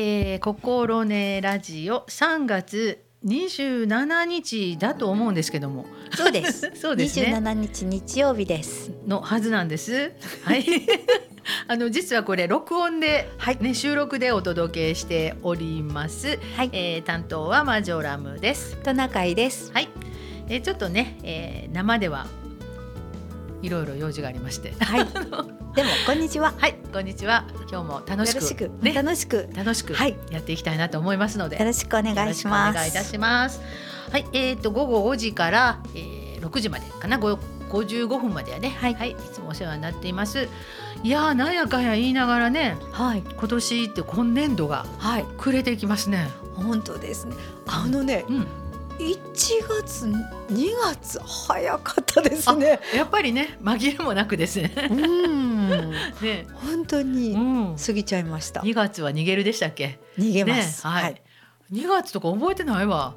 えー、心ねラジオ3月27日だと思うんですけどもそうです。そうですね27日日曜日です。のはずなんです。はい。あの実はこれ録音で、はいね収録でお届けしております。はい。えー、担当はマジョラムです。トナカイです。はい。えー、ちょっとね、えー、生ではいろいろ用事がありまして。はい。でもこんにちは。はい、こんにちは。今日も楽しくしく、ね楽しく楽しくはいやっていきたいなと思いますので、よろしくお願いしまよろしくお願いいたす。します。はい、えっ、と午後5時から、えー、6時までかな、ご55分まではね、はいい、つもお世話になっています。いやーなんやかんや言いながらね、はい今年って今年度がはい。暮れていきますね。本当ですね。あのね、うん、1月2月早かったですね。やっぱりね紛れもなくですね。うん。ね、本当うにん。過ぎちゃいました。2月は逃げるでしたっけ？逃げます。ね、はい。2月とか覚えてないわ。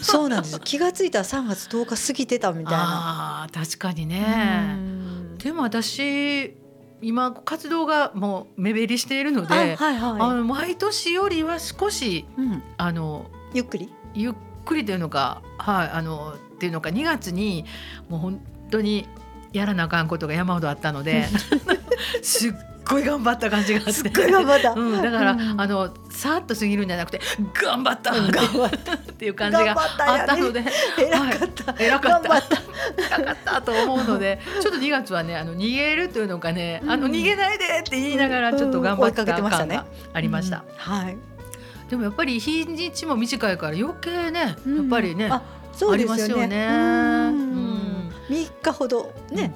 そうなんです。気がついたら3月10日過ぎてたみたいな。あ確かにうね。んでも私今活動がもう目減りしているので、あはいあはの毎年よりは少しい。うん。あのゆっくり。ゆっくりというのかはいあのっていうのか2月にもう本当にやらなあかんことが山ほどあったので すっごい頑張った感じがあって。すっごい頑張った。うん、だから、うんあのさっと過ぎるんじゃなくて頑張ったって頑張った。っていう感じがあったので偉かった。偉かった頑張った。偉かったと思うのでちょっと2月はねあの逃げるというのかね、あのうん逃げないでって言いながらちょっと頑張った感がありました、うんはい。でもやっぱり日にちも短いから余計ね、うん。やっぱりねあ、そうですよありますよね。ねうん。日ほどね、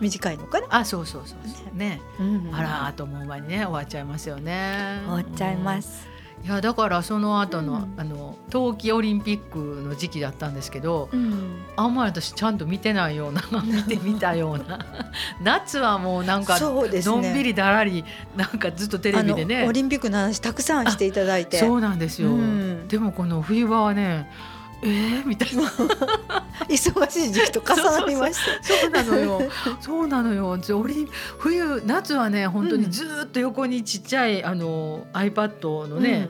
短いのかな？あそうそうそうそう。ね、うんあらーと思う前にね終わっちゃいますよね。終わっちゃいます。うんいやだからその後の、うんあの冬季オリンピックの時期だったんですけど、うん。あんまり私ちゃんと見てないような 見てみたような 夏はもうなんかそうですね。のんびりだらりなんかずっとテレビでねオリンピックの話たくさんしていただいて。そうなんですよ、うんでもこの冬場はねえー、みたいな。忙しい時期と重なりました。そうなのよ。そうなのよ。冬夏はね本当にずーっと横にちっちゃいあの iPad のね、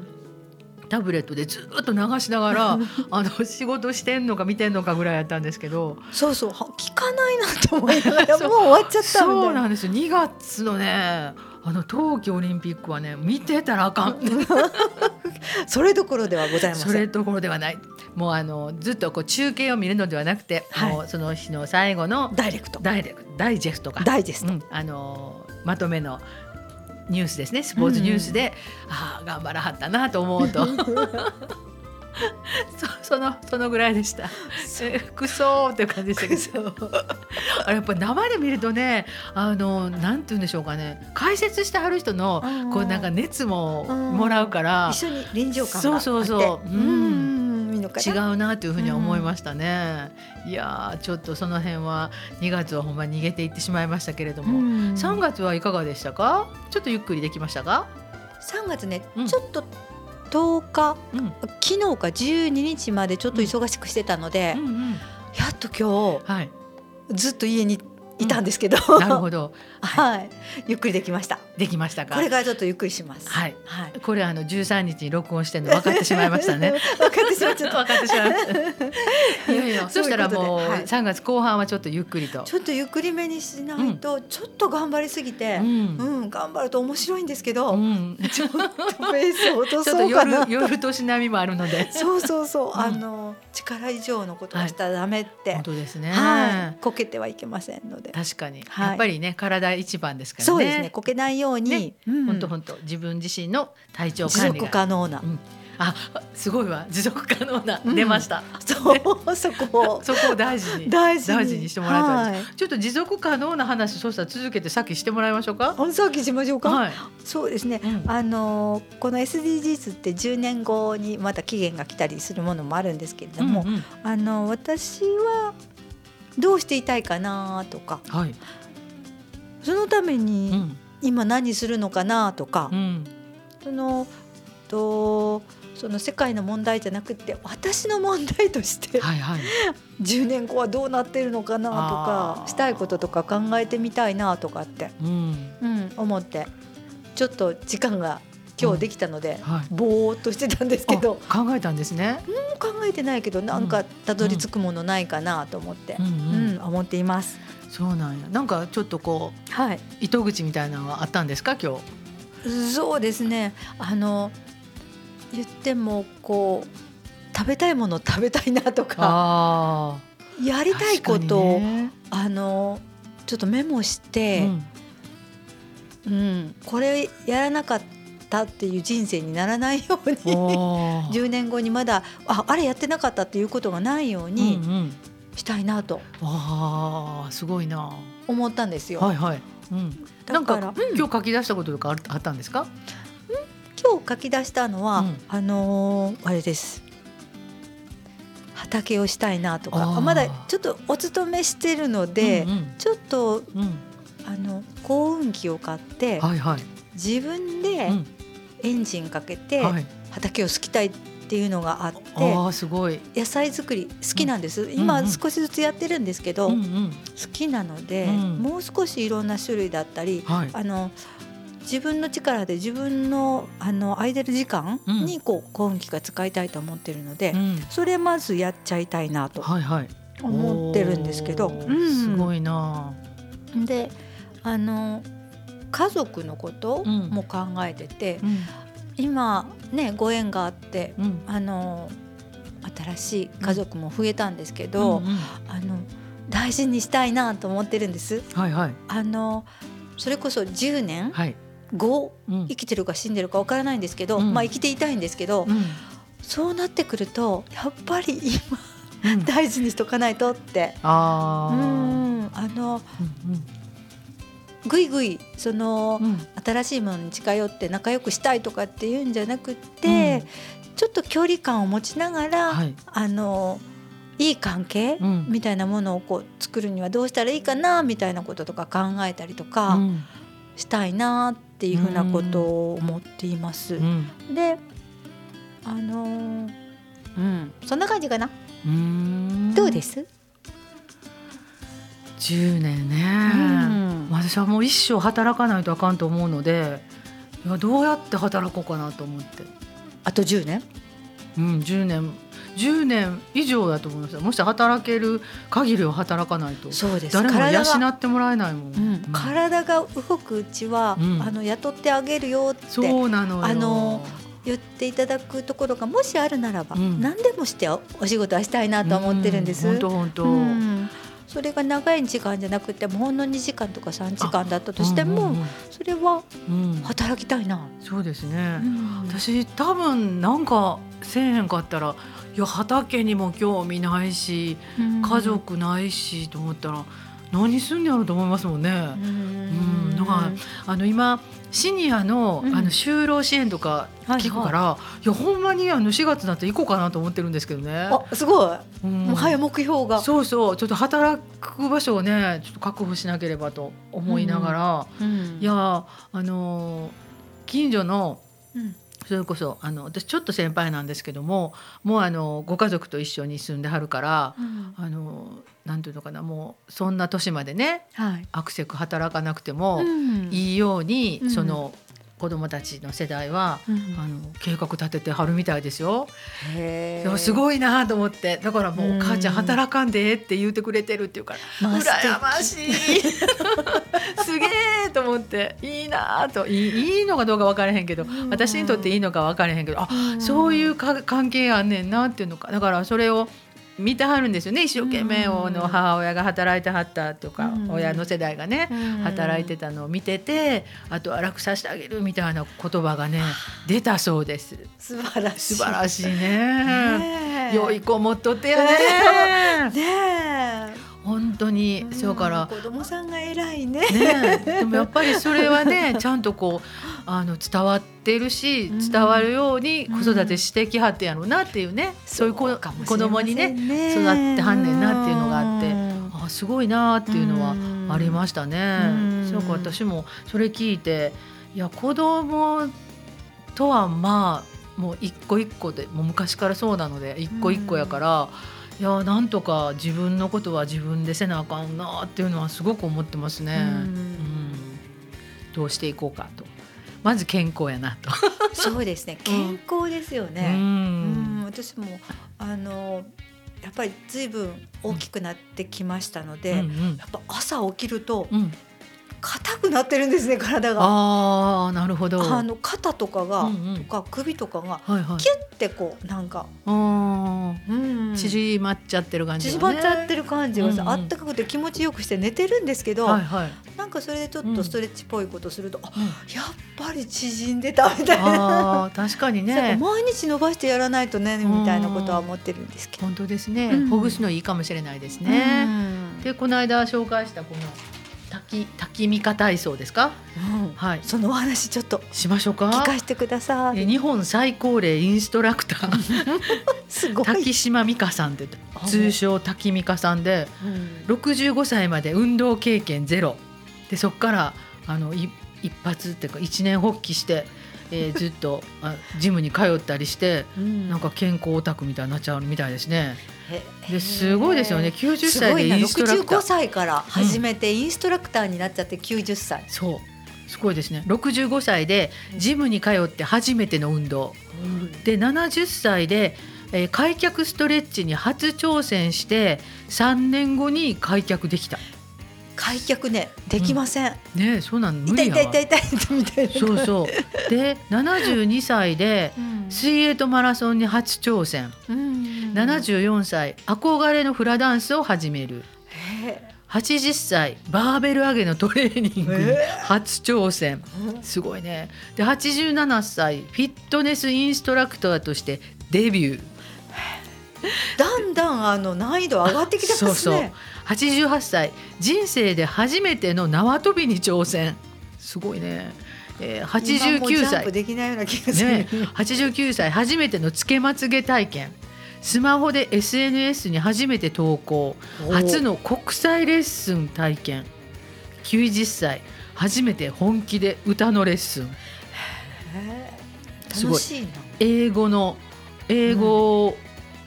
タブレットでずーっと流しながら あの仕事してんのか見てんのかぐらいやったんですけど。そうそう。は聞かないなと思いながらそうもう終わっちゃったみそうたいな。なんですよ。2月のねあの冬季オリンピックはね見てたらあかん。それどころではございません。それどころではない。もうあのずっとこう中継を見るのではなくて、はい。もうその日の最後のダイレクト。ダイレクダイジェストか、ダイジェスト。うん、あのまとめのニュースですね。スポーツニュースで、ああ頑張らはったなと思うと そそのそのぐらいでした。えくそーっていう感じでしたけど。あれ やっぱ生で見るとねあのなんて言うんでしょうかね。解説してはる人のこうなんか熱ももらうから。一緒に臨場感があって。そうそう。そううん。違な。うなというふうには思いましたね。いやーちょっとその辺は2月はほんまに逃げていってしまいましたけれども、うん。3月はいかがでしたか？ちょっとゆっくりできましたか、三月ね、うん。ちょっと10日うん。昨日か12日までちょっと忙しくしてたので、うん。うん、やっと今はい。日ずっと家にいたんですけど、なるほど。はい、ゆっくりできました。できましたか？これからちょっとゆっくりします。はいはい。これあの13日に録音してるの分かってしまいましたね。分かってしまっちゃった。分かってしまいました。いやいや、そしたらもうそういうことではい3月後半はちょっとゆっくりと。ちょっとゆっくりめにしないと、ちょっと頑張りすぎてう、んうん、頑張ると面白いんですけど、うん、ちょっとペースを落とそうかな夜。夜年並みもあるので。そうそうそう、んあの力以上のことをしたらダメって、本当ですね。はい、こけてはいけませんので。確かに、はいやっぱりね体一番ですからね。そうですね、こけないように、ねうん本当本当自分自身の体調持管理が続可能なう。んあすごいわ持続可能な、うん出ました。そう、そこを そこを大事に。大事に大事にしてもらいたいはい。ちょっと持続可能な話そうしたら続けてさっきしてもらいましょうか？あさっきしましょうか。はい。そうですね。うんあのこの SDGs って10年後にまた期限が来たりするものもあるんですけれども、うんうんあの私はどうしていたいかなとか、はい。そのためうにん今何するのかなとかう、んそのとその世界の問題じゃなくて私の問題としてはいはい。10年後はどうなってるのかなとかしたいこととか考えてみたいなとかって、うん。うん、思ってちょっと時間が今日できたので、はい。ぼーっとしてたんですけど。あ考えたんですね。考えてないけどなんかたどり着くものないかなと思って、うん。ううん。ん思っています。そうなんや。なんかちょっとこはい、う糸口みたいなのはあったんですか？今日。そうですね。あの言ってもこう食べたいものを食べたいなとか。やりたいことを、ね。あのちょっとメモして、うん。うんこれやらなかったっていう人生にならないようにおー 10年後にまだああれやってなかったっていうことがないよううんにうん。したいなとわあすごいな。思ったんですよ。はいはい。うん。なんか、うん今日書き出したこととかあったんですか？今日書き出したのは、うんあのーあれです畑をしたいなとかまだちょっとお勤めしてるので、うんちょっとうんうん。あの幸運機を買ってはいはい。自分でうんエンジンかけてはい。畑を好きたいっていうのがあって、ああすごい。野菜作り好きなんです、うん今うん少しずつやってるんですけど。好きなので、うんもう少しいろんな種類だったりはい。あの自分の力で自分のあの空いてる時間にこう幸運機が使いたいと思ってるので、うん。それまずやっちゃいたいなと。思ってるんですけど、すごいな。であの家族のことうんも考えてて、うん今ねご縁があってうん。あの新しい家族も増えたんですけど、うんうんあの大事にしたいなと思ってるんです。はいはいあのそれこそ10年はい。後うん生きてるか死んでるかわからないんですけど、うんまあ生きていたいんですけど、うんそうなってくるとやっぱり今うん 大事にしとかないとって。うああ。んあのうんぐいぐいその、うん。うん新しいものに近寄って仲良くしたいとかっていうんじゃなくって、ちょっと距離感を持ちながら、はい。あのいい関係、うん。みたいなものをこう作るにはどうしたらいいかなみたいなこととか考えたりとかうん。したいなっていうふうなことを思っています。うん。であのーうん。そんな感じかな、うん。どうです、10年ね、うん。私はもう一生働かないとあかんと思うのでいやどうやって働こうかなと思って、あと10年うん、10年10年以上だと思います。よもし働ける限りは働かないと。そうです。誰も養ってもらえないもん、うん。うん。体が動くうちは、うん。あの雇ってあげるよってそうなのよ。あの言っていただくところがもしあるならば、うん。何でもしておお仕事はしたいなと思ってるんです。本当本当、うんそれが長い時間じゃなくてもほんの2時間とか3時間だったとしても、うんうんそれはうん。うん働きたいな。そうですね、うん。私多分なんかせえへんかったらいや畑にも興味ないし家族ないしと思ったら何すんねやろうと思いますもんね。うん。うん。だからあの今シニアの,、うん。あの就労支援とか聞くから、いやほんまにあの4月になって行こうかなと思ってるんですけどね。あすごい、うん。もう早目標が。そうそう。ちょっと働く場所をねちょっと確保しなければと思いながら、うん。いやあの近所のうんそれこそあの私ちょっと先輩なんですけどももうあのご家族と一緒に住んではるからうん。あのなんていうのかなもうそんな年までねはい。アクセク働かなくてもうん。いいように、うん。その子供たちの世代は、うん。あの計画立ててはるみたいですよ。へでもすい。ごいなと思って。だからもう、うん。母ちゃん働かんでええって言ってくれてるっていうからまあ羨ましい。すげえと思って。いいなと。いいのかどうか分からへんけどうん。私にとっていいのか分からへんけどあん。そういうか関係あんねんなっていうのか。だからそれを見てはるんですよね。一生懸命うんの母親が働いてはったとか、うん。親の世代がね働いてたのを見ててあとは楽させてあげるみたいな言葉がね出たそうです。素晴らしい。素晴らしいね。良い子持っとってやね。ねえ。本当にうんそうから子供さんが偉いね。ねでもやっぱりそれはね ちゃんとこうあの伝わってるしうん。伝わるように子育てしてきはってやろうなっていうね、そういう子かもし子供にねね育ってはんねんなっていうのがあってうん。あすごいなっていうのはうん。ありましたね。うん。そうか私もそれ聞いていや子供とはまあもう一個一個でもう昔からそうなので一個一個やから、いやなんとか自分のことは自分でせなあかんなっていうのはすごく思ってますね。うん。うん。どうしていこうかと。まず健康やなと。そうですね。健康ですようね。うん。ん。私もあのやっぱりずいぶん大きくなってきましたので、うんうん。やっぱ朝起きるとうん硬くなってるんですね体が。ああなるほど。あの肩とかが、うんうんとか首とかがはいはいキュッてこうなんか、うん縮まっちゃってる感じ、ね、縮まっちゃってる感じがさ、うんうんあったかくて気持ちよくして寝てるんですけど、はいはい。なんかそれでちょっとストレッチっぽいことすると、あうんやっぱり縮んでたみたいな。確かにね。毎日伸ばしてやらないとねみたいなことは思ってるんですけど。本当ですね、うんほぐすのいいかもしれないですうね。んでこの間紹介したこの滝滝ミカ体操ですか？うんはい。そのお話ちょっとしましょう聞か。かせてください。え日本最高齢インストラクター すごい。滝島美香さんってあ通称滝美香さんでうん65歳まで運動経験ゼロでそこからあのい一発っていうか一年発起して、えー ずっとあジムに通ったりしてうんなんか健康オタクみたいになっちゃうみたいですね。へですごいですよね。90すごいな歳でインストラクタ65ー。歳から始めてインストラクターになっちゃって90歳。そうすごいですね。65歳でジムに通って初めての運動で70歳で、えー開脚ストレッチに初挑戦して3年後に開脚できた。開脚ねできません。ねえそうなん無痛い痛い痛い痛いみたいな。そうそう。で72歳でうん水泳とマラソンに初挑戦。うん74歳憧れのフラダンスを始める。へ80歳バーベル上げのトレーニング初挑戦。えすごいね。で87歳フィットネスインストラクターとしてデビュー。だんだんあの難易度上がってきてますね。そうそう88歳人生で初めての縄跳びに挑戦。すごいね。えー、89今もジャンプ歳できないような気がする。ね89歳初めてのつけまつげ体験。スマホで SNS に初めて投稿。お初の国際レッスン体験。90歳初めて本気で歌のレッスン。すごい楽しいな。英語の英語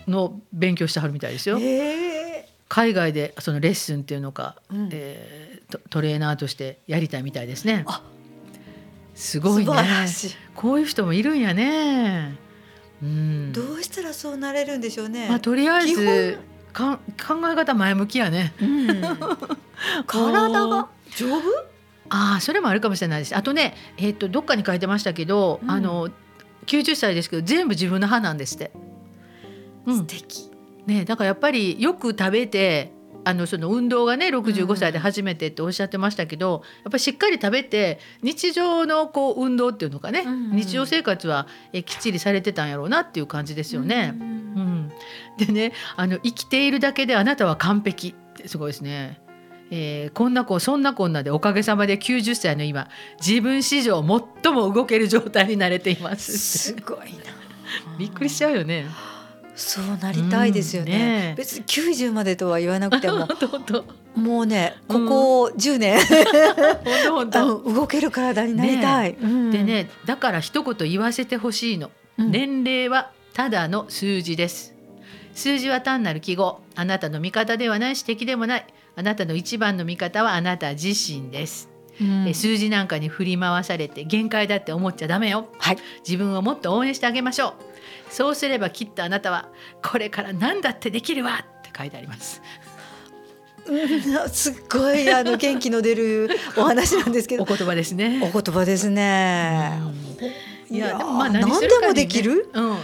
の勉強してはるみたいですよ。へえ海外でそのレッスンっていうのか、うんえートトレーナーとしてやりたいみたいですね。あすごいね。こういう人もいるんやね。うん。どうしたらそうなれるんでしょうね。まあとりあえ基ずか考え方前向きやね。うん 体が？丈夫？ああそれもあるかもしれないです。あとねえっ、とどっかに書いてましたけど、うんあの90歳ですけど全部自分の歯なんですって。うん。素敵。ねだからやっぱりよく食べてあのその運動がね65歳で初めてっておっしゃってましたけど、やっぱりしっかり食べて日常のこう運動っていうのかね、うんうん日常生活はえきっちりされてたんやろうなっていう感じですよね。ううんんでねあの生きているだけであなたは完璧ってすごいですね。えーこんな子そんなこんなでおかげさまで90歳の今自分史上最も動ける状態になれていますすごいな。びっくりしちゃうよね。そうなりたいですよね。うんね。え別に90までとは言わなくても。もうねここ10年、動ける体になりたい。うん。で、ねだから一言言わせてほしいの、うん。年齢はただの数字です。数字は単なる記号。あなたの味方ではないし敵でもない。あなたの一番の味方はあなた自身です、うん。え数字なんかに振り回されて限界だって思っちゃダメよ。はい。自分をもっと応援してあげましょうそうすればきっとあなたはこれから何だってできるわって書いてあります。うんすっごいあの元気の出るお話なんですけど。お言葉ですね。お言葉ですね。いやいやでもまあ何ね。でもできる？うん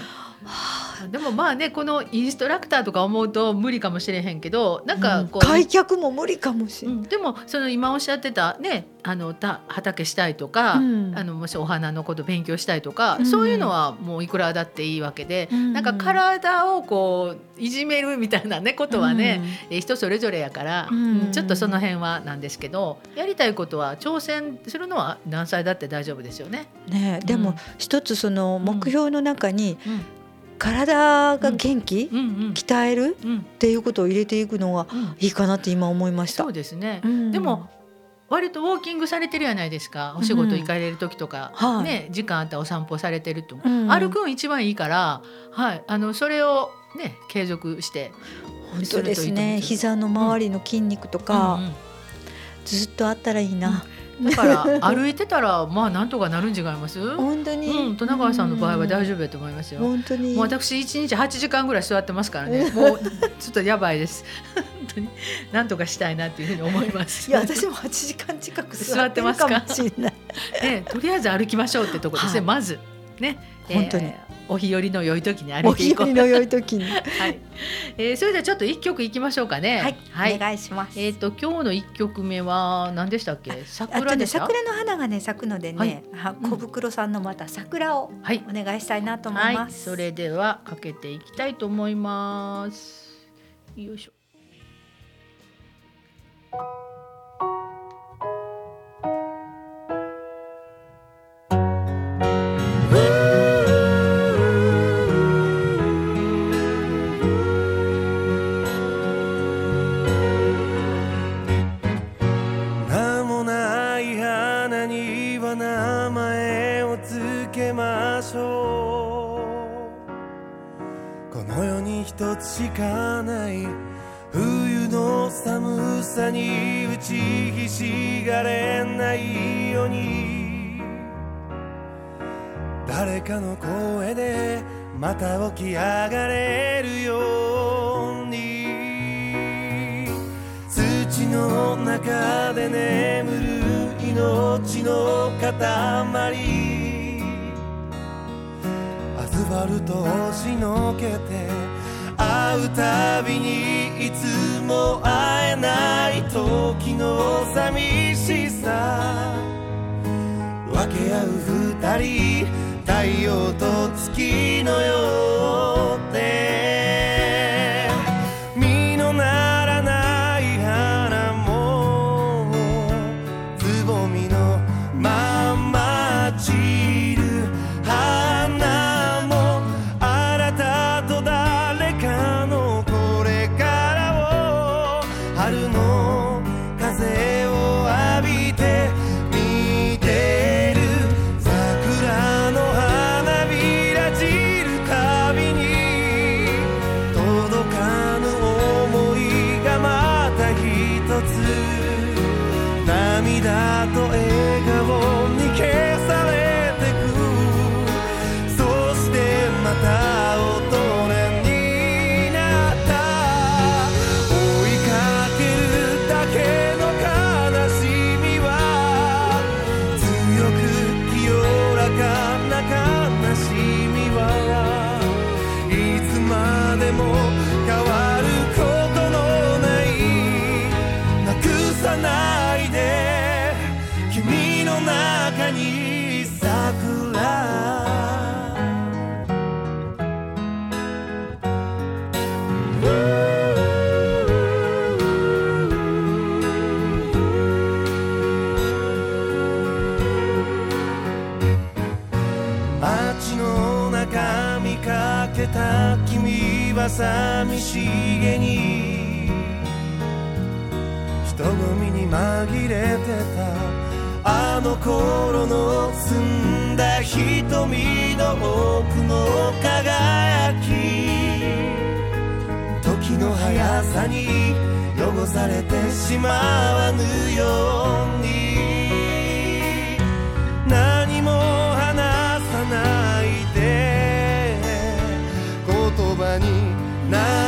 でもまあねこのインストラクターとか思うと無理かもしれへんけどなんかこう、開脚も無理かもしれない。うん、でもその今おっしゃってたねあのた畑したいとか、うん。あのもしお花のこと勉強したいとか、うん。そういうのはもういくらだっていいわけで、うん。なんか体をこういじめるみたいなねことはね、え人それぞれやから、うん。うんちょっとその辺はなんですけどやりたいことは挑戦するのは何歳だって大丈夫ですよね。ねでもうん。一つその目標の中にうん体が元気、うん。うん鍛える？うん。っていうことを入れていくのがうん。いいかなって今思いました。そうですね、うん。でも割とウォーキングされてるじゃないですか？お仕事行かれる時とか、はい。ね、時間あったらお散歩されてると、うん。歩くん一番いいから、はい、あのそれを、ね、継続して本当ですね。膝の周りの筋肉とうんか、うん。ずっとあったらいいな。だから歩いてたらまあなんとかなるん違います？本当に、うん、戸川さんの場合は大丈夫だと思いますよ。本当にもう私一日8時間ぐらい座ってますからね。もうちょっとやばいです。本当になんとかしたいなっていうふうに思います。いや私も8時間近く座ってるかもしれないね、とりあえず歩きましょうってところですね。はいまずね、本当にえーお日和の良い時に歩おいていこう。日和の良い時に はい。えー、それではちょっと一曲いきましょうかね。はい、お願いします。えっ、と今日の一曲目は何でしたっけ？あ桜でね桜の花がね咲くのでね、はいあ小袋さんのまた桜をはい。お願いしたいなと思いはい。ます。それではかけていきたいと思います。よいしょ。一つしかない冬の寒さに打ちひしがれないように。誰かの声でまた起き上がれるように。土の中で眠る命の塊。アスファルトをしのけ会うたびにいつも会えない時の寂しさ。分け合う二人太陽と月のようの頃の澄んだ瞳の奥の輝き。時の速さに汚されてしまわぬように。何も話さないで。言葉になら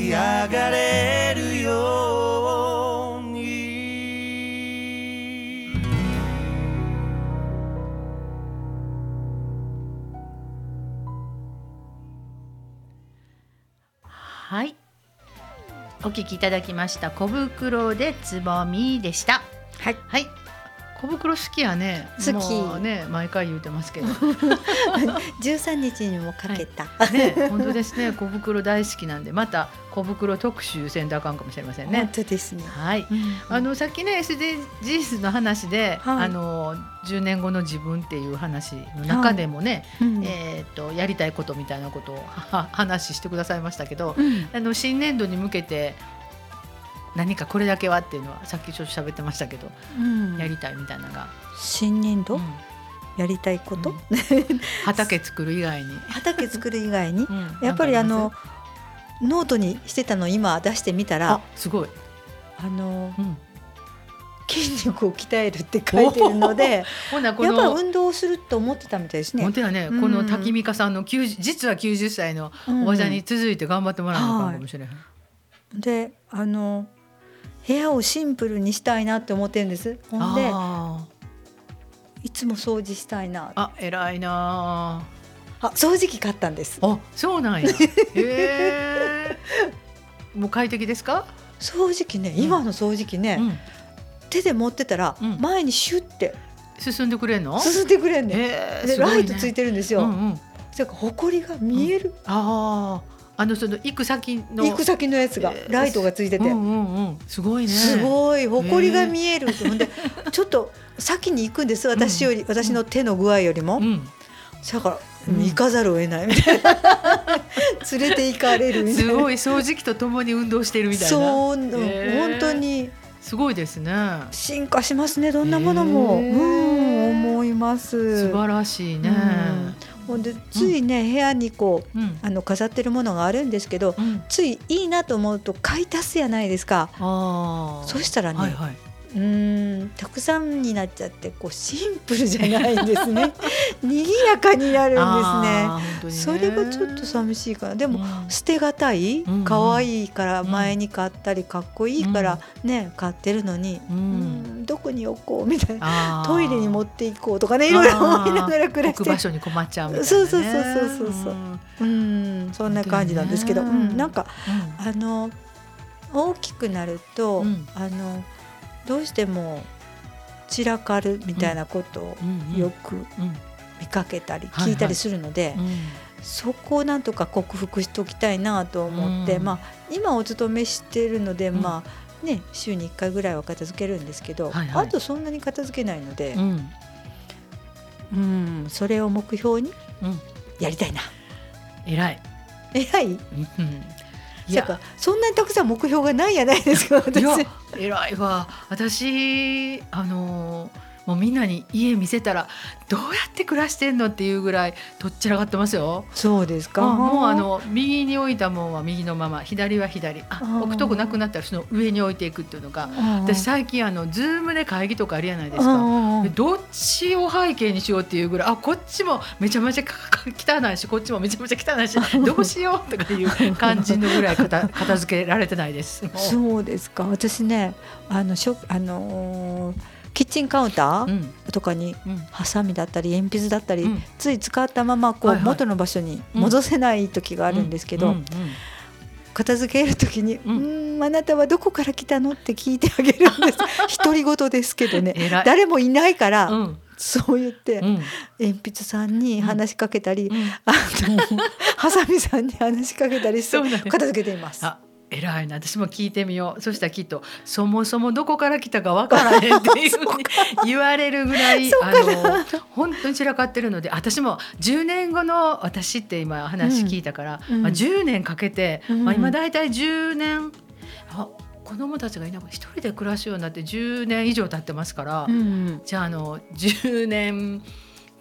き上がれるようにはい。お聞きいただきました。小袋でつぼみでした。はいはい。小袋好きやね。好きもうね、毎回言ってますけど。13日にもかけた、ね、本当ですね。小袋大好きなんで、また小袋特集せんとあかんかもしれません本ね。当ですね、はい。うんあのさっきね SDGs の話で、はいあの10年後の自分っていう話の中でもね、うんえっ、とやりたいことみたいなことをは話してくださいましたけど、うんあの新年度に向けて何かこれだけはっていうのはさっきちょっと喋ってましたけど、うん。やりたいみたいなのが、新年度、うん。やりたいこと、うん。畑作る以外に、畑作る以外に？うん。やっぱりあのノートにしてたの今出してみたらあすごい、あのうん、筋肉を鍛えるって書いてるのでほなこやっぱの運動をすると思ってたみたいですね。本。当やね、うん。この滝美香さんの90実は90歳のおばちゃんに続いて頑張ってもらうのかもしれない。であの部屋をシンプルにしたいなって思ってるんです。ほんであいつも掃除したいな。ーあ偉いなあ掃除機買ったんです。あそうなんや。へえもう快適ですか、掃除機ねうん。今の掃除機ね、うん、手で持ってたらうん。前にシュッて進んでくれんの？進んでくれんねえですごいね。ライトついてるんですよ、うんうん、それから埃が見える、あああのその行く先の行く先のやつがえーライトがついてて、うんうんうん、すごいね。すごい。埃が見えるほんでちょっと先に行くんです私より、うん。私の手の具合よりも、うん、だから、うん。行かざるを得ない。みたいな。連れて行かれるみたいな。すごい。掃除機とともに運動してるみたいな。そう、へー。本当に。すごいですね。進化しますねどんなものも、へー。うん思います。素晴らしいね。うんほんでついね、部屋にこううん、あの飾ってるものがあるんですけどうん、ついいいなと思うと買い足すやないですか。そしたらね、はいはい、うーんたくさんになっちゃってこうシンプルじゃないんですね。賑やかになるんですね。ね。それがちょっと寂しいかな。でも、うん。捨てがたいうんうん。可愛いから前に買ったりかっこいいからね買ってるのに、うん。うんどこに置こうみたいな。トイレに持っていこうとかねいろいろ思いながら暮らして。置く場所に困っちゃうみたいな、ね、そうそうそうそうそう。そうん。うんそんな感じなんですけど、うん、なんかあの大きくなると、うん。あのどうしても散らかるみたいなことをよくうん。見かけたり聞いたりするので、うん。そこをなんとか克服しておきたいなと思って、うん。まあ今お勤めしているので、うん。まあね週に1回ぐらいは片付けるんですけど、はいはい。あとそんなに片付けないのでう、ん。うんそれを目標にうん。やりたいな。偉い、偉い？うん、いや。やそんなにたくさん目標がないやないですか私いや。偉いわ。私あのもうみんなに家見せたらどうやって暮らしてんのっていうぐらいとっちらかってますよ。そうですか。あもうあの右に置いたもんは右のまま左は左。あ置くとこなくなったらその上に置いていくっていうのが私最近あのズームで会議とかあるじゃないですか。どっちを背景にしようっていうぐらいあこっちもめちゃめちゃ汚いしこっちもめちゃめちゃ汚いしどうしようとかいう感じのぐらい片 片付けられてないです。そうですか。私ねあのしょあのーキッチンカウンターうん。とかにうん。ハサミだったり鉛筆だったり、うん。つい使ったままこう元の場所に戻せない時があるんですけど、片付ける時に「ううんんあなたはどこから来たの?」って聞いてあげるんです。独り言ですけどね。誰もいないから、うん。そう言って、うん。鉛筆さんに話しかけたり、うん。あの ハサミさんに話しかけたりして片付けています。あ偉いな。私も聞いてみよう。そしたらきっとそもそもどこから来たかわからへんっていうふうに 言われるぐらいあの本当に散らかってるので私も10年後の私って今話聞いたから、うんまあ、10年かけて、うんまあ、今大体10年あ子供たちがいなく一人で暮らすようになって10年以上経ってますから、うんじゃああの10年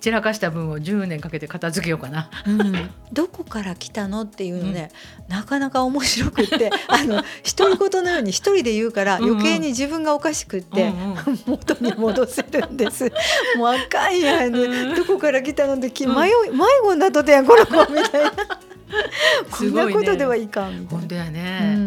散らかした分を10年かけて片付けようかな。うんどこから来たのっていうのね、なかなか面白くって あの独り言のように一人で言うからうんうん余計に自分がおかしくって、うんうん元に戻せるんです。もうあかんやんね、うんどこから来たのって迷い迷子になっとったやんこの子みたいな。こんなことではいかんみたいな。本当やね、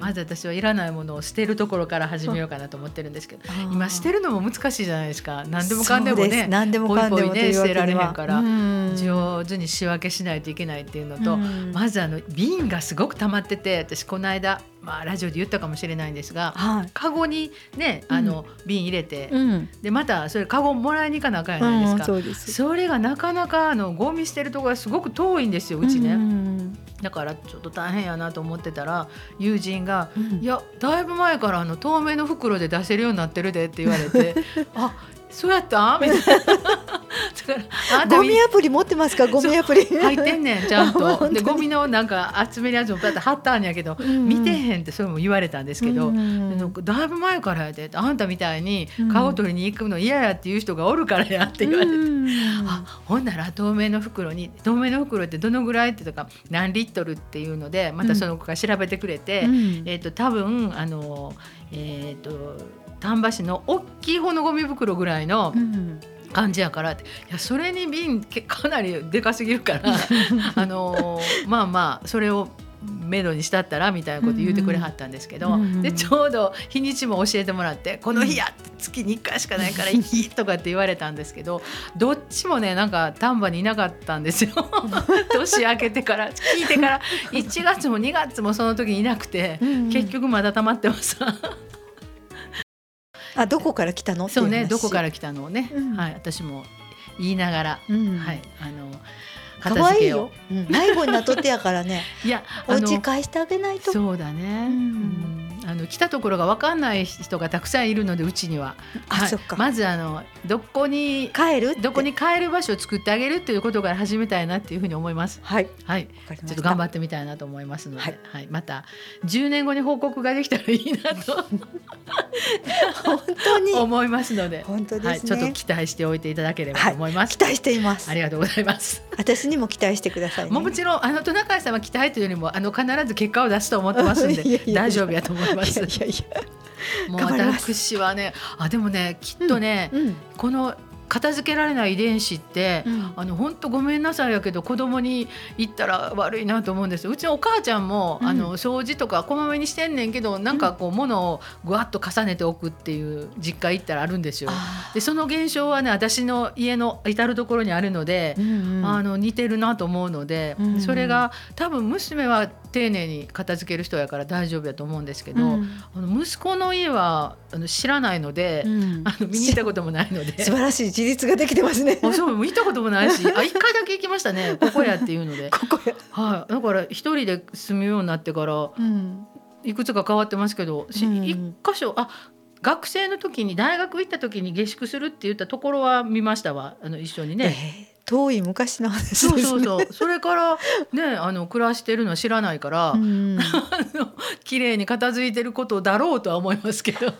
まず私はいらないものを捨てるところから始めようかなと思ってるんですけど今捨てるのも難しいじゃないですか。何でもかんでもね何でもかんでもね捨てられへんからうん。上手に仕分けしないといけないっていうのと、うん。まずあの瓶がすごく溜まってて私この間、まあ、ラジオで言ったかもしれないんですがはい。カゴにねあの、瓶入れて、うん。でまたそれカゴもらいに行かなあかんじゃないですうんか。そうです。それがなかなかあのゴミ捨てるところがすごく遠いんですようちね、うんだからちょっと大変やなと思ってたら友人がうんいやだいぶ前からあの透明の袋で出せるようになってるでって言われて あそうやった？みたいな。ゴミアプリ持ってますか？ゴミアプリ。入ってんねん ちゃんと。でゴミのなんか集めるやつもだって貼ったんやけど、うん見てへんってそれも言われたんですけど、うんだいぶ前からやであんたみたいにうん顔取りに行くの嫌やっていう人がおるからやって言われて。うんあほんなら透明の袋に透明の袋ってどのぐらいってとか何リットルっていうのでまたその子が調べてくれて、うん。えっ、と多分あのえっ、と丹波市の大きい方のゴミ袋ぐらいのうん感じやからっていやそれに瓶けかなりでかすぎるから あのまあまあそれをメドにしたったらみたいなこと言うてくれはったんですけど、うんうんでちょうど日にちも教えてもらって「この日や!」って月に1回しかないから行きとかって言われたんですけどどっちもねなんか丹波にいなかったんですよ 年明けてから聞いてから1月も2月もその時にいなくて、うん結局まだ溜まってます。あどこから来たの？そうね話。どこから来たのをね、うん。はい、私も言いながら、うん。はいあの可片付けよ愛いよ。うん。迷子になっとってやからね。う。いやお家返してあげないと。そうだね、うん。うん。あの来たところが分かんない人がたくさんいるのでうちには、はい。あそっか。まずあのどこに帰るどこに帰る場所を作ってあげるっていうことから始めたいなっていうふうに思います。はいはい、ちょっと頑張ってみたいなと思いますので、ははいいまた10年後に報告ができたらいいなと本当に思いますので、本当はい、ちょっとですね。期待しておいていただければと思います。期待していますあ。りがとうございます。私にも期待してくださいね。もちろんあのトナカイさんは期待というよりもあの必ず結果を出すと思ってますんで 大丈夫やと思いますいや。いやいや。もう私はねあでもねきっとね、うんこの片付けられない遺伝子って、うん。あの本当ごめんなさいやけど子供に言ったら悪いなと思うんです。ようちのお母ちゃんも、うん。あの掃除とかこまめにしてんねんけどなんかこう物をぐわっと重ねておくっていう実家行ったらあるんですよ。あでその現象はね私の家の至る所にあるので、ーうんうん。あの似てるなと思うので、うん。それが多分娘は丁寧に片付ける人やから大丈夫やと思うんですけど、うんあの息子の家はあの知らないので、うんあの見に行ったこともないので。素晴らしい自立ができてますね。あそう行ったこともないし あ一回だけ行きましたねここやっていうので、ここや。はい、だから一人で住むようになってからうんいくつか変わってますけどしうん一、箇所あ学生の時に大学行った時に下宿するって言ったところは見ましたわあの一緒にね。えー遠い昔の話ですね。そうそうそうそれからねあの暮らしてるのは知らないから、綺麗に片付いてることだろうとは思いますけど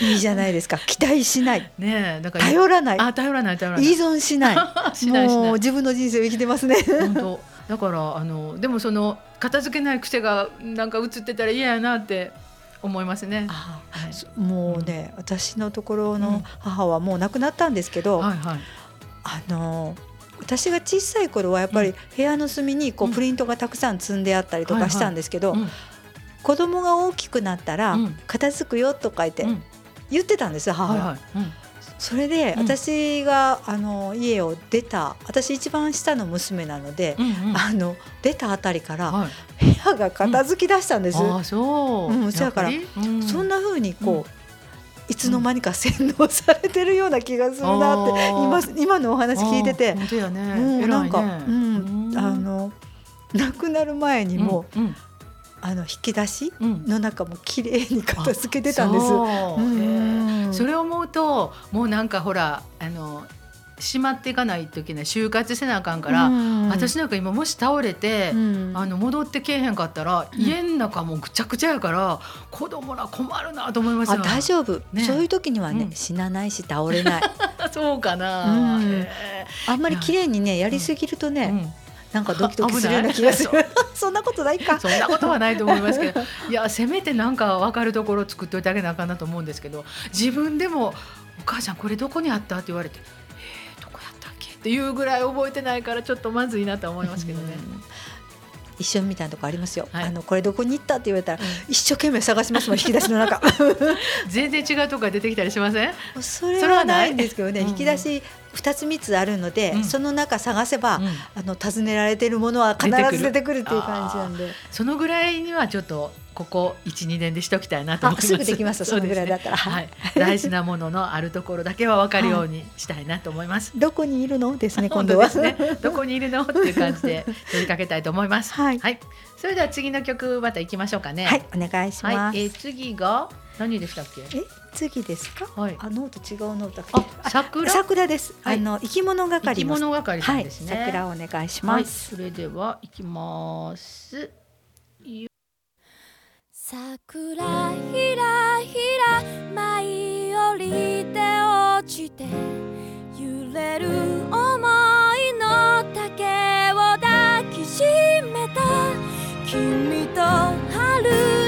いいじゃないですか。期待しない。ねえだから頼らない。あ頼らない頼らない依存 しない。しないもう自分の人生を生きてますね。本当だからあのでもその片付けない癖がなんか映ってたら嫌やなって思いますね。あはいそもうね、私のところうんの母はもう亡くなったんですけど、はいはい。あの私が小さい頃はやっぱり部屋の隅にこううん。プリントがたくさん積んであったりとかしたんですけど、うん。子供が大きくなったらうん。片付くよとか言ってうん。言ってたんです母は。はいはい。うん。それでうん。私があの家を出た私一番下の娘なので、うんうん。あの出たあたりからはい。部屋が片付き出したんです。ああそう。うんそやからそんな風にこう、いつの間にか洗脳されてるような気がするなって、今今のお話聞いてて。本ね。うん、偉いね。なんか、うん、あの亡くなる前にも、うん。うん。あの引き出しうん。の中も綺麗に片付けてたんです。そう。うん。それを思うともうなんかほらあのしまっていかないといけない。就活せなあかんから、うん。私なんか今もし倒れて、うん。あの戻ってけえへんかったら、うん。家の中もうぐちゃぐちゃやから子供ら困るなと思いますあよ。大丈夫、ね。そういう時にはね、うん。死なないし倒れない。そうかな。うん。へあんまり綺麗にねやりすぎるとね、なんかドキドキするような気がする。そんなことないか。そんなことはないと思いますけど。いやせめてなんか分かるところを作っておいてあげなあかんなと思うんですけど自分でも「お母ちゃんこれどこにあった?」って言われて「えー、どこやったっけ?」っていうぐらい覚えてないからちょっとまずいなとは思いますけどね。うん。一緒みたいなとこありますよ、はい。あのこれどこに行ったって言われたら、一生懸命探しますもん引き出しの中。全然違うとこが出てきたりしません？それはないいんですけどね、うん。引き出し二つ三つあるので、うん。その中探せば、うん。あの尋ねられているものは必ず出てくるっていう感じなんで。そのぐらいにはちょっとここ12年でしときたいなと思います。あすぐできます。そのぐらいだったら。はい、大事なもののあるところだけは分かるようにしたいなと思います。どこにいるの？ですね今本度は当ですね。どこにいるの？っていう感じで問いかけたいと思います。はい。それでは次の曲また行きましょうかね。はいお願いします、はい、えー次が何でしたっけ？え次ですか、はい。あノート違うノートあ、桜？桜です、はい。あの生き物生き物係ですね。桜をお願いしはい、ます、それでは行きます。桜ひらひら舞い降りて落ちて揺れる想いの丈を抱きしめた。君と春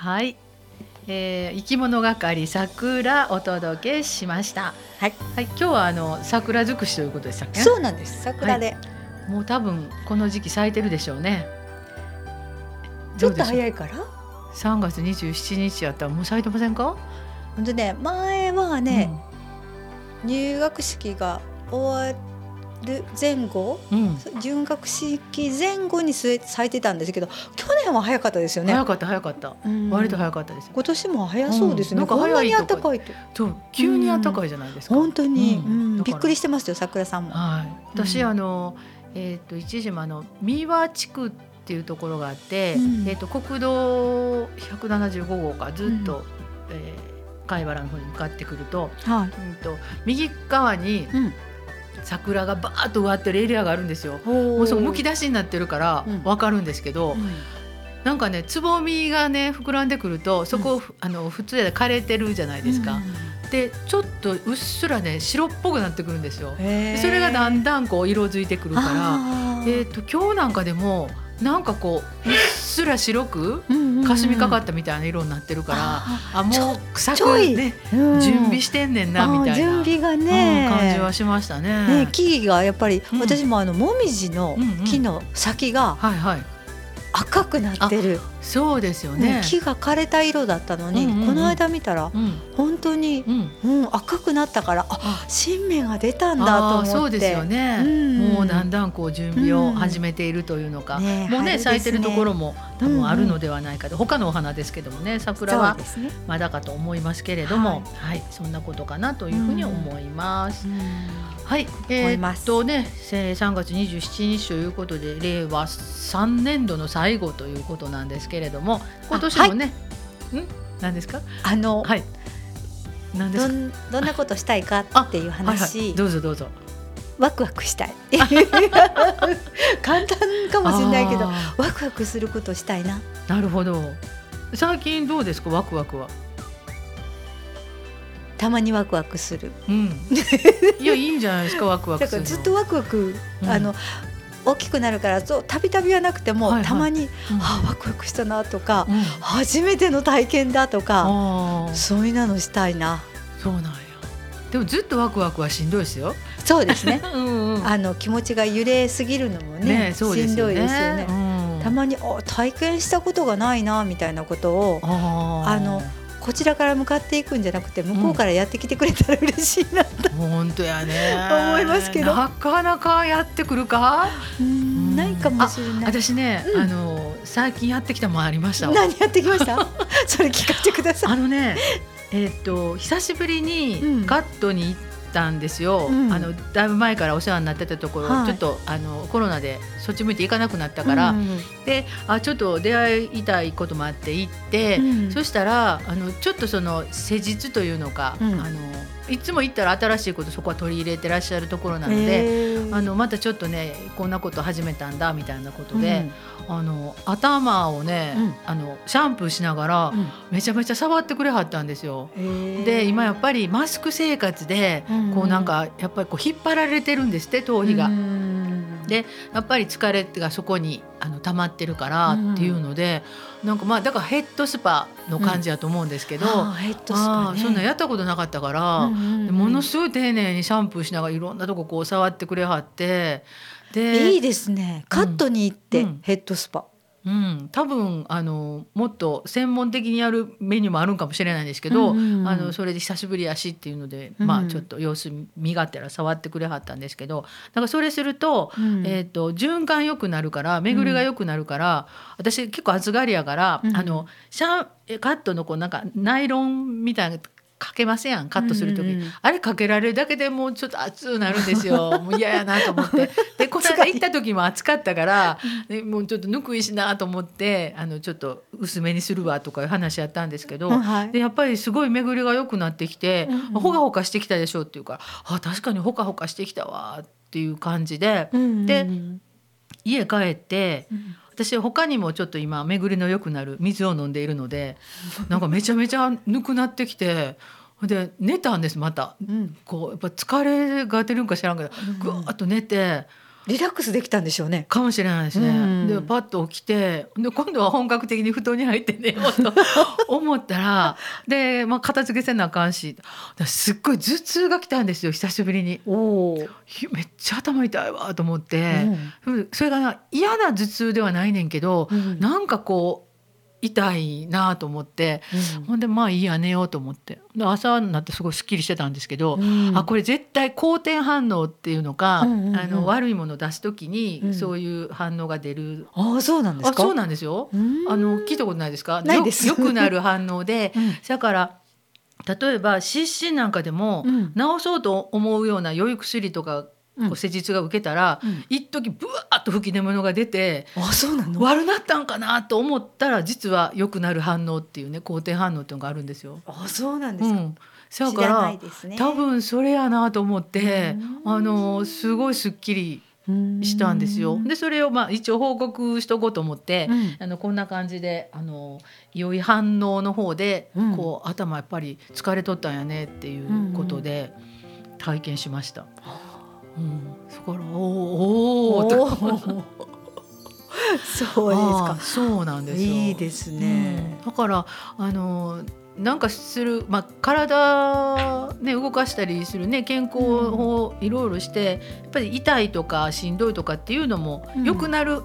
はい、えー、生き物係桜お届けしました。はい、はい、今日はあの桜尽くしということでしたっけ？そうなんです桜で、もう多分この時期咲いてるでしょうね。ちょっと早いから？3月27日やったらもう咲いてませんか？本当ね前はね、入学式が終わる前後？うん、うん、入学式前後に咲いてたんですけど去年は早かったですよね。早かった早かった。うん。割と早かったですよ。今年も早そうですね、うんなんかこんなに早いとこ暖かいと。そう急に暖かいじゃないですか。本当に、ううん。んだから。びっくりしてますよ桜さんも、はい、私、うん。あの、えっ、と、一時もあの、三輪地区っていうところがあって、うん。えっ、と、国道175号からずっと、えー貝原の方に向かってくると、はい。うんと、右側にうん桜がバーッと植わってるエリアがあるんですよ。ももうそこむき出しになってるからうん。わかるんですけど、なんかねつぼみがね膨らんでくるとそこ、あの普通で枯れてるじゃないですか。でちょっとうっすらね白っぽくなってくるんですよ。でそれがだんだんこう色づいてくるから、えー、と今日なんかでもなんかこううっすら白く霞みかかったみたいな色になってるから、あもう臭ちょい。くね準準備してんねんなみたいな、準備がうんね、感じはしましたね。ね木々がやっぱり、うん。私もあのもみじの木の先がはいはい赤くなってる、そうですよね。ね。木が枯れた色だったのに、うんうんうん。この間見たらうん。本当に、うん、うん、赤くなったからあ新芽が出たんだとあ思って。ーそうですよね、うん。もうだんだんこう準備を始めているというのか、ねもうねね。咲いてるところも多分あるのではないかと、他のお花ですけどもね桜はまだかと思いますけれども、はい、そんなことかなというふうに思います。はい、えー、思います。っとね、えー3月27日ということで令和3年度の最後ということなんですけれども今年もね、ん？何ですか？あの、はい。何ですか？どんどんなことしたいかっていうはいは話、い、どうぞどうぞ。ワクワクしたい。簡単かもしれないけどあワクワクすることしたいな。ーなるほど。最近どうですか？ワクワクはたまにワクワクする。うん。いやいいんじゃないですかワクワクだするの。からずっとワクワク、うん。あの大きくなるからそうたびたびはなくても、はいはい。たまに、うん。あワクワクしたなとか、うん。初めての体験だとかそういうのしたいな。そうなんや。でもずっとワクワクはしんどいですよ。そうですね。うんうん。あの気持ちが揺れすぎるのもねねそうでしんどいですよね。うん。たまにあ体験したことがないなみたいなことをあのこちらから向かっていくんじゃなくて向こうからやってきてくれたら嬉しいなと、本当やね。思いますけど。なかなかやってくるか？うんないかもしれない。私ね、うん。あの最近やってきたもんありました。わ何やってきました？それ聞かせてください。あのねえっ、と久しぶりにうん。カットに行ったんですよ、うん。あのだいぶ前からお世話になってたところ、はい。ちょっとあのコロナでそっち向いて行かなくなったから、うん。であちょっと出会いたいこともあって行って、うん。そしたらあのちょっとその施術というのか、うん。あのいつも行ったら新しいことそこは取り入れてらっしゃるところなので。あのまたちょっとねこんなこと始めたんだみたいなことで、あの頭をね、うんあのシャンプーしながら、うんめちゃめちゃ触ってくれはったんですよ。で今やっぱりマスク生活で、うんこうなんかやっぱりこう引っ張られてるんですって頭皮が。うんでやっぱり疲れがそこにあの溜まってるからっていうので、なんかまあだからヘッドスパの感じやと思うんですけど、あーヘッドスパね。そんなんやったことなかったから、うんうんうん。ものすごい丁寧にシャンプーしながらいろんなとここう触ってくれはってでいいですね。カットに行ってうん。ヘッドスパ、うん、多分あのもっと専門的にやるメニューもあるんかもしれないんですけど、うんうんうん。あのそれで久しぶりやしっていうので、うん。まあちょっと様子見がてら触ってくれはったんですけどだからそれすると,、うん。えー、と循環良くなるから巡りが良くなるから、私結構暑がりやから、うん。あのシャンえカットのこうなんかナイロンみたいなのかけませんやんカットする時、うんうんうん。あれかけられるだけでもうちょっと熱くなるんですよ。もう嫌やなと思って。で この間行った時も暑かったから、ね、もうちょっとぬくいしなと思ってあのちょっと薄めにするわとかいう話やったんですけど、うんはい。でやっぱりすごい巡りが良くなってきて、うんうん。ほかほかしてきたでしょっていうからあ確かにほかほかしてきたわっていう感じで、でうん家帰ってうん私他にもちょっと今巡りの良くなる水を飲んでいるのでなんかめちゃめちゃぬくなってきてで寝たんですまた。うん。こうやっぱ疲れが出るんか知らんけどぐわーっと寝てリラックスできたんでしょうね。かもしれないですね。うんでパッと起きてで今度は本格的に布団に入って寝ようと思ったらで、まあ、片付けせなあかんしすっごい頭痛が来たんですよ久しぶりに。おお。ひめっちゃ頭痛いわと思って、それがな嫌な頭痛ではないねんけど、うんなんかこう痛いなと思って、ほんでまあいいや寝ようと思って。で朝になってすごいすっきりしてたんですけど、うん。あこれ絶対好転反応っていうのか、うんうんうんあの悪いものを出す時に、うん。そういう反応が出る。ああそうなんですか？あそうなんですよ。うん。あの聞いたことないですか？ないです。よよくなる反応で、うん。だから例えば湿疹なんかでも、うん。治そうと思うような良い薬とか、うんこう施術が受けたら、うん一時ブワーッと吹き出物が出て。あそうなの？悪なったんかなと思ったら実は良くなる反応っていうね好転反応っていうのがあるんですよ。あそうなんですか。うん、そや知からね。多分それやなと思ってうんあのすごいすっきりしたんですよ。でそれをまあ一応報告しとこうと思って、うんあのこんな感じであの良い反応の方で、うんこう頭やっぱり疲れとったんやねっていうことで体験しました。うん、そこからおーおーおとーそうですかそうなんですよ。いいですねうんだからあのなんかする、まあ、体、ね、動かしたりする、ね、健康をいろいろしてやっぱり痛いとかしんどいとかっていうのも良くなる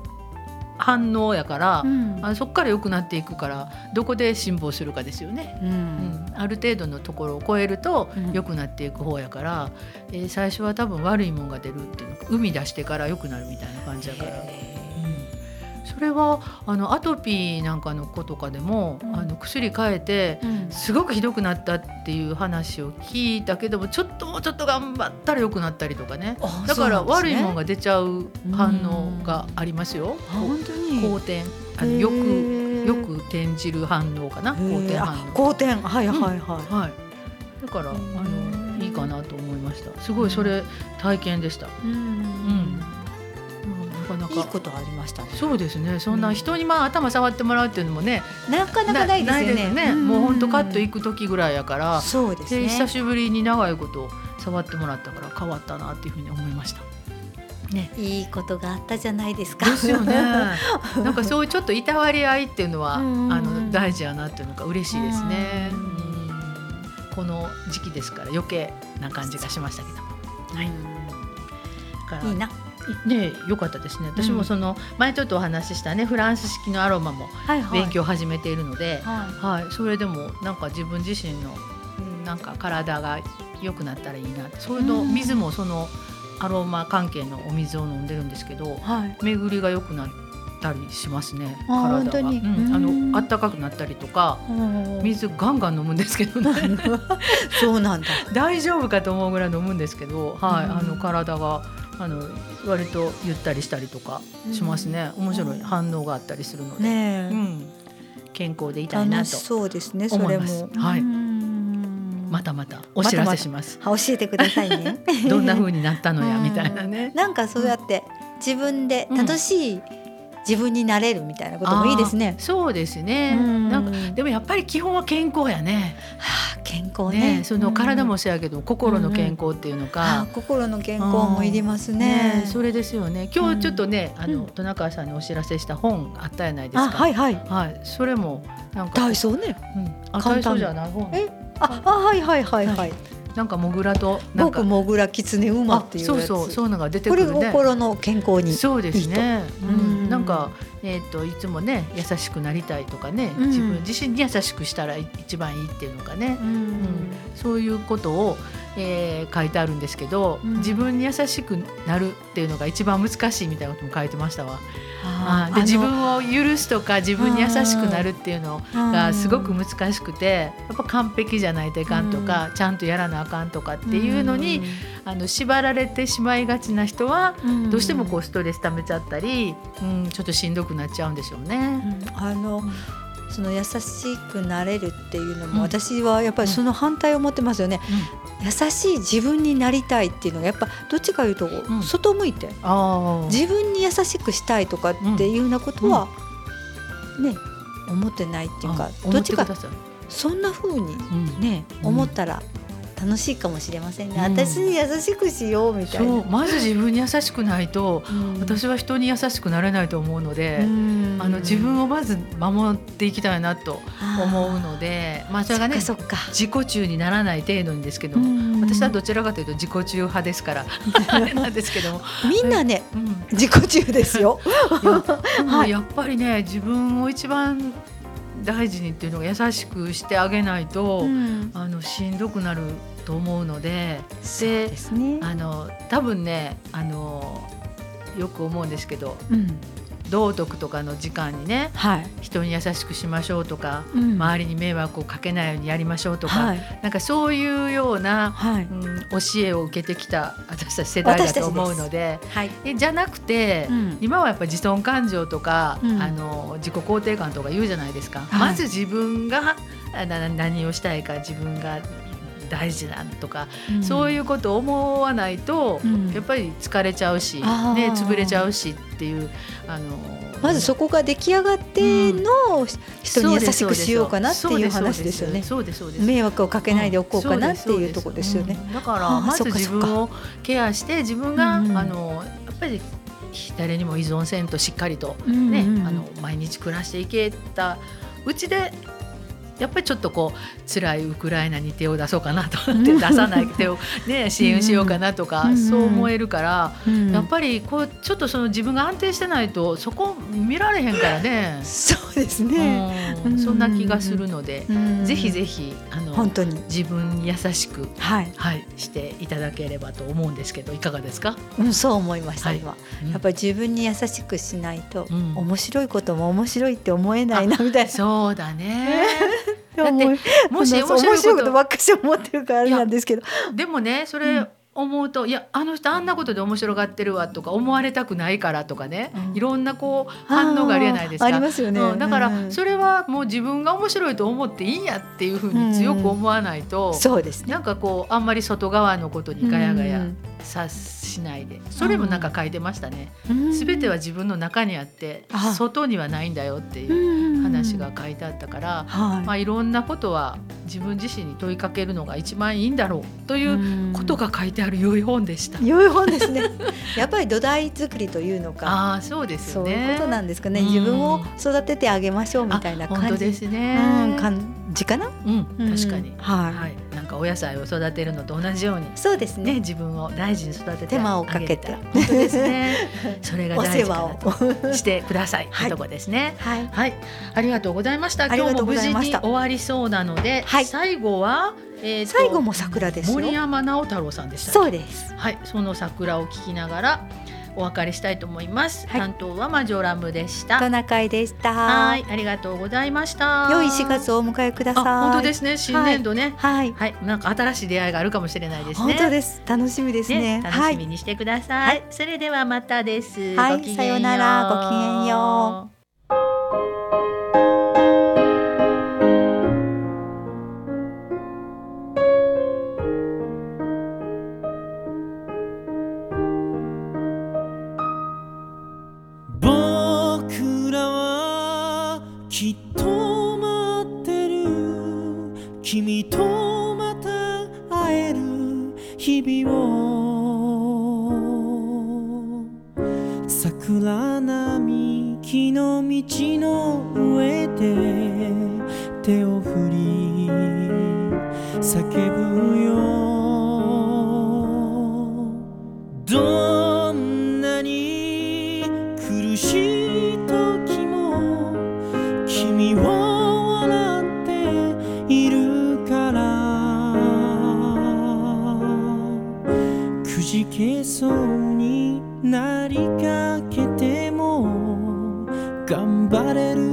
反応やから、か。うんあそこから良くなっていくからどこで辛抱するかですよね。ううんん、ある程度のところを超えるとうん良くなっていく方やから、えー最初は多分悪いもんが出るっていうの生み出してから良くなるみたいな感じだから。それはあのアトピーなんかの子とかでも、うん。あの薬変えてうん。すごくひどくなったっていう話を聞いたけどもちょっともうちょっと頑張ったら良くなったりとかね。あだから悪いもんが出ちゃう反応がありますよ。あ本当に。好転。あのよくよく転じる反応かな。好転反応。好転はいはいはい。はい、だからあうん。のいいかなと思いました。すごいそれ体験でした。うん。うん。なかなかいいことありましたね。そうですね。そんな人にまあ頭触ってもらうっていうのもね、なかなかないですよね。もう本当カットい行く時ぐらいやから、そうですね。で久しぶりに長いこと触ってもらったから変わったなっていうふうに思いました。ね。いいことがあったじゃないですか。ですよね。なんかそういうちょっといたわり合いっていうのはあうんの大事やなっていうのが嬉しいですね。この時期ですから余計な感じがしましたけど。はい。いいな。ね良かったですね。私もその前ちょっとお話ししたねフランス式のアロマも。勉強を始めているので、ははい、それでもなんか自分自身のうんなんか体が良くなったらいいなって。そういうの、うん。水もそのアロマ関係のお水を飲んでるんですけどい。はい。巡りが良くなったりしますねあ体が。本当に。うん。あうん。の暖かくなったりとか水水ガンガン飲むんですけどね。そうなんだ。大丈夫かと思うぐらい飲むんですけど、はい、うん。あの体があの割とゆったりしたりとかしますね、面白い反応があったりするので、ねえ。うん、健康でいたいなとそうですね。それも。はいうんまたまたお知らせします。あ教えてくださいね。どんな風になったのやうんみたいなね。なんかそうやって自分で楽しい自分になれるみたいなこともいいですね。そうですね。うんなんかでもやっぱり基本は健康やね。はあ、健康ねね、その体もうんそうやけど、心の健康っていうのあか。心の健康もいりますね。それですよね。今日ちょっとね、あのうん戸中さんにお知らせした本あったやないですか。あはいはい。はい、それもなんか、ダイソーね。うん、あ体操じゃない本。え？ああはいはいはいはい。なんかモグラとなんか僕モグラキツネ馬あっていう。そうそうそういうのが出てこれくるね。心の健康に。そうですね。うんうんなんかえっ、といつもね優しくなりたいとかね、うん自分自身に優しくしたら一番いいっていうのがね、ううんんそういうことを、えー書いてあるんですけど、うん。自分に優しくなるっていうのが一番難しいみたいなことも書いてましたわ。あーで自分を許すとか自分に優しくなるっていうのがすごくうん難しくてやっぱ完璧じゃないといかんとか、ちゃんとやらなあかんとかっていうのに、あの縛られてしまいがちな人はうん。どうしてもこうストレス溜めちゃったり、うん、ちょっとしんどくなっちゃうんでしょうね。うん。あのその優しくなれるっていうのも、うん。私はやっぱりその反対を持ってますよね、優しい自分になりたいっていうのがやっぱどっちかいうとん。外向いて、自分に優しくしたいとかっていうようなことは、ね思ってないっていうか、うんどっちかそんな風にうん。ね、うん。思ったら楽しいかもしれませんね、うん。私に優しくしようみたいな。そう。まず自分に優しくないとうん。私は人に優しくなれないと思うので、うん。あの自分をまず守っていきたいなと思うのでまあそれがね自己中にならない程度にですけども、うん。私はどちらかというと自己中派ですから あれなんですけども、みんなねうん、自己中ですよ。いや やっぱりね自分を一番大事にっていうのが優しくしてあげないと、うん。あのしんどくなると思うのでですね。あの多分ねあのよく思うんですけどうん。道徳とかの時間にねはい。人に優しくしましょうとか、うん。周りに迷惑をかけないようにやりましょうとか、はい。なんかそういうような、はい。うん、教えを受けてきた私たち世代だと思うのではい。えじゃなくて、うん。今はやっぱり自尊感情とか、うん。あの自己肯定感とか言うじゃないですか、はい。まず自分が何をしたいか自分が大事だとか、そういうことを思わないと、うん。やっぱり疲れちゃうし、ね、潰れちゃうしっていうあのまずそこが出来上がっての人に優しくしようかなっていう話ですよね。迷惑をかけないでおこうかなっていうところですよね。うんだからはあまず自分をケアして自分が、うんうん。あのやっぱり誰にも依存せんとしっかりとうんね、うんうん。あの毎日暮らしていけたうちでやっぱりちょっとこう辛いウクライナに手を出そうかなと思って出さない手を、ね、支援しようかなとか、うん。そう思えるから、うん。やっぱりこうちょっとその自分が安定してないとそこ見られへんからね。そうですね。そんな気がするので、うん。ぜひぜひあの本当に。自分に優しく、はい、はい、していただければと思うんですけどいかがですか、うん、そう思いました、はい。今。うん。やっぱり自分に優しくしないと、うん。面白いことも面白いって思えないなみたいな。そうだね だってもし面面白白いことばっかし思ってるからあれなんですけど。でもねそれ思うと、いやあの人あんなことで面白がってるわとか思われたくないからとかね、うん。いろんなこう反応があるじゃないですか。ありますよね。うんだからうん。それはもう自分が面白いと思っていいんやっていうふうに強く思わないと、そうですね。なんかこうあんまり外側のことにガヤガヤうん。さしないで。それもなんか書いてましたね。うん。すべては自分の中にあってあ外にはないんだよっていう。うん話が書いてあったから、はい。まあ、いろんなことは自分自身に問いかけるのが一番いいんだろうということが書いてある良い本でした。良い本ですね。やっぱり土台作りというのか。ああそうですそう。いうことなんですかね。うん自分を育ててあげましょうみたいな感じ。ですね。うん、感じかな。うん確かに、はいはい、なんかお野菜を育てるのと同じように。そうですね、ね。自分を大事に育てて手間をかけたら本当ですね。それがお大世話事かなとを。してください。はいとこですね。はい。はい、ありがとうございました。今日も無事に終わりそうなので、はい最後は、えーと最後も桜ですよ森山直太朗さんでした。そうです。はい、その桜を聞きながらお別れしたいと思います。はい担当はマジョラムでした。トナカイでした。はい、ありがとうございました。良い4月をお迎えください。あ、本当ですね。新年度ね。はい。はい、なんか新しい出会いがあるかもしれないですね。本当です。楽しみですね。楽しみにしてください。はいそれではまたです。はいさようならごきげんよ僕桜並木の道の上で手を振り叫ぶよ。バレる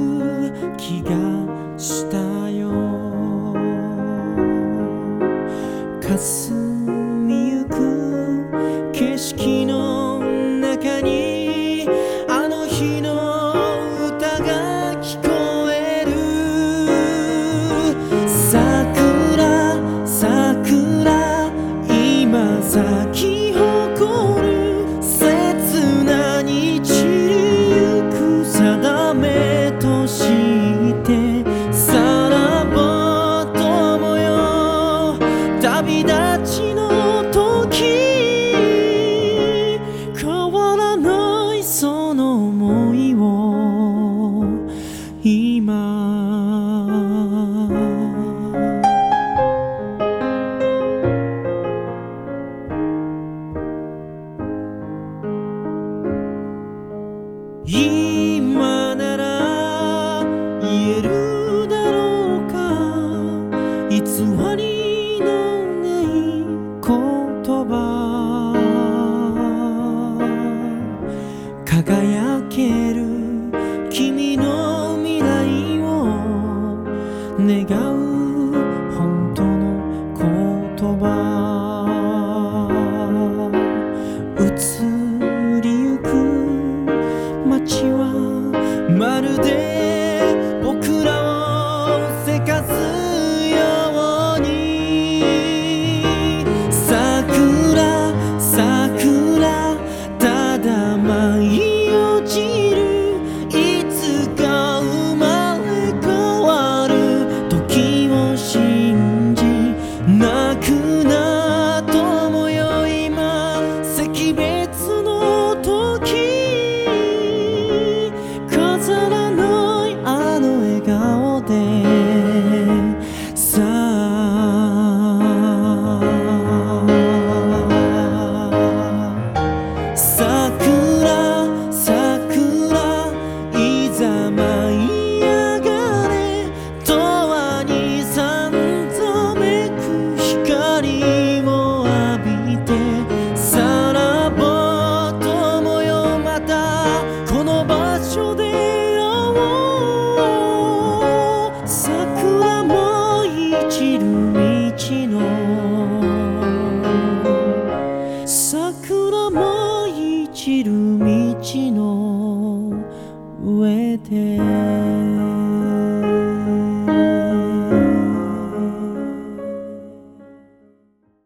Cả 也